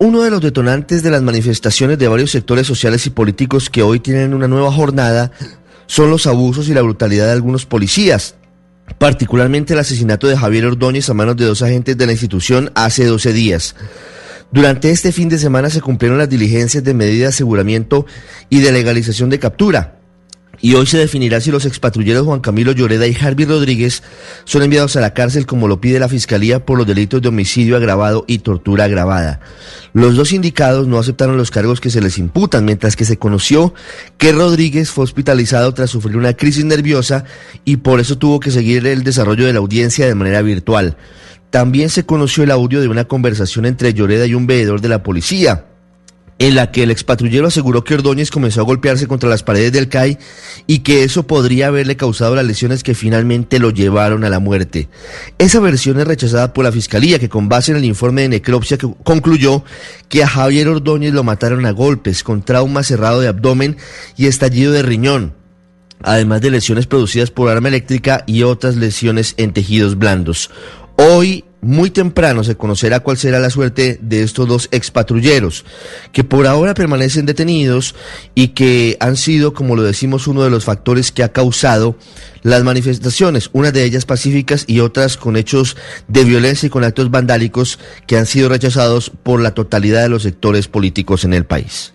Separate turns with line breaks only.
Uno de los detonantes de las manifestaciones de varios sectores sociales y políticos que hoy tienen una nueva jornada son los abusos y la brutalidad de algunos policías, particularmente el asesinato de Javier Ordóñez a manos de dos agentes de la institución hace 12 días. Durante este fin de semana se cumplieron las diligencias de medida de aseguramiento y de legalización de captura y hoy se definirá si los expatrulleros Juan Camilo Lloreda y Harvey Rodríguez son enviados a la cárcel como lo pide la Fiscalía por los delitos de homicidio agravado y tortura agravada. Los dos indicados no aceptaron los cargos que se les imputan, mientras que se conoció que Rodríguez fue hospitalizado tras sufrir una crisis nerviosa y por eso tuvo que seguir el desarrollo de la audiencia de manera virtual. También se conoció el audio de una conversación entre Lloreda y un veedor de la policía en la que el expatrullero aseguró que Ordóñez comenzó a golpearse contra las paredes del CAI y que eso podría haberle causado las lesiones que finalmente lo llevaron a la muerte. Esa versión es rechazada por la Fiscalía, que con base en el informe de necropsia concluyó que a Javier Ordóñez lo mataron a golpes, con trauma cerrado de abdomen y estallido de riñón además de lesiones producidas por arma eléctrica y otras lesiones en tejidos blandos. Hoy muy temprano se conocerá cuál será la suerte de estos dos expatrulleros, que por ahora permanecen detenidos y que han sido, como lo decimos, uno de los factores que ha causado las manifestaciones, unas de ellas pacíficas y otras con hechos de violencia y con actos vandálicos que han sido rechazados por la totalidad de los sectores políticos en el país.